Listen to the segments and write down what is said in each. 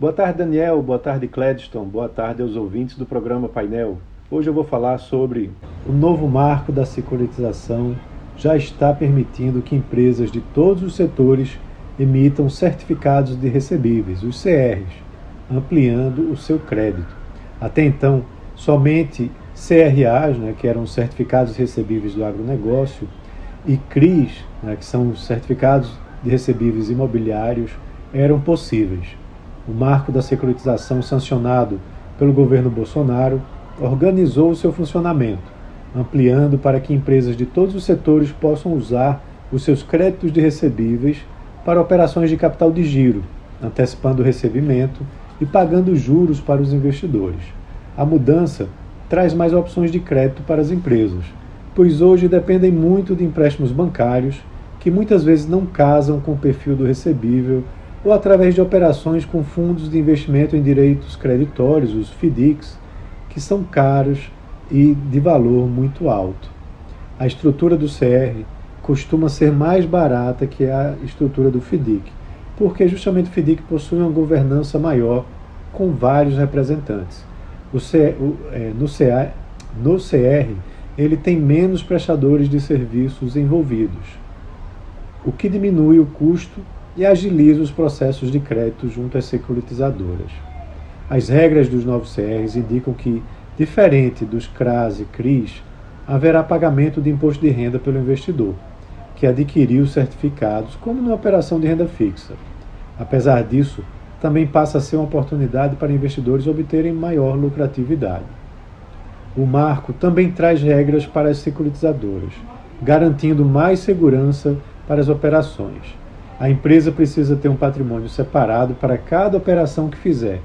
Boa tarde, Daniel. Boa tarde, Cledston. Boa tarde aos ouvintes do programa Painel. Hoje eu vou falar sobre o novo marco da securitização já está permitindo que empresas de todos os setores emitam certificados de recebíveis, os CRs, ampliando o seu crédito. Até então, somente CRAs, né, que eram certificados recebíveis do agronegócio, e CRIs, né, que são os certificados de recebíveis imobiliários, eram possíveis. O marco da securitização sancionado pelo governo Bolsonaro organizou o seu funcionamento, ampliando para que empresas de todos os setores possam usar os seus créditos de recebíveis para operações de capital de giro, antecipando o recebimento e pagando juros para os investidores. A mudança traz mais opções de crédito para as empresas, pois hoje dependem muito de empréstimos bancários que muitas vezes não casam com o perfil do recebível ou através de operações com fundos de investimento em direitos creditórios, os FDICs, que são caros e de valor muito alto. A estrutura do CR costuma ser mais barata que a estrutura do FDIC, porque justamente o FDIC possui uma governança maior com vários representantes. O C, o, é, no, CA, no CR, ele tem menos prestadores de serviços envolvidos, o que diminui o custo e agiliza os processos de crédito junto às securitizadoras. As regras dos novos CRs indicam que, diferente dos CRAS e CRIs, haverá pagamento de imposto de renda pelo investidor, que adquiriu os certificados, como numa operação de renda fixa. Apesar disso, também passa a ser uma oportunidade para investidores obterem maior lucratividade. O marco também traz regras para as securitizadoras, garantindo mais segurança para as operações. A empresa precisa ter um patrimônio separado para cada operação que fizer.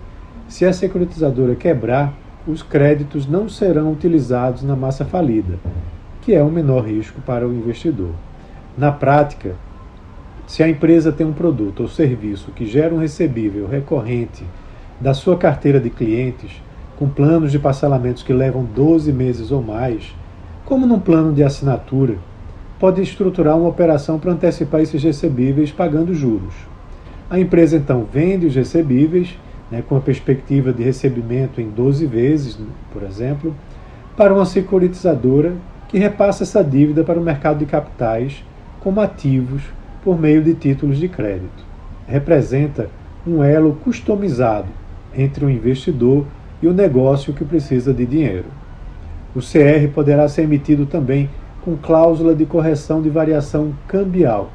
Se a securitizadora quebrar, os créditos não serão utilizados na massa falida, que é o menor risco para o investidor. Na prática, se a empresa tem um produto ou serviço que gera um recebível recorrente da sua carteira de clientes, com planos de parcelamentos que levam 12 meses ou mais, como num plano de assinatura, pode estruturar uma operação para antecipar esses recebíveis pagando juros. A empresa então vende os recebíveis, né, com a perspectiva de recebimento em 12 vezes, por exemplo, para uma securitizadora que repassa essa dívida para o mercado de capitais como ativos por meio de títulos de crédito. Representa um elo customizado entre o investidor e o negócio que precisa de dinheiro. O CR poderá ser emitido também com cláusula de correção de variação cambial,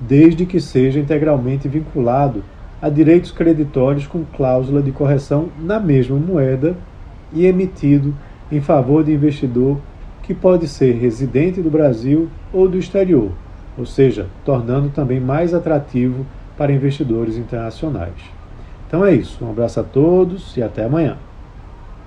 desde que seja integralmente vinculado a direitos creditórios com cláusula de correção na mesma moeda e emitido em favor de investidor que pode ser residente do Brasil ou do exterior, ou seja, tornando também mais atrativo para investidores internacionais. Então é isso. Um abraço a todos e até amanhã.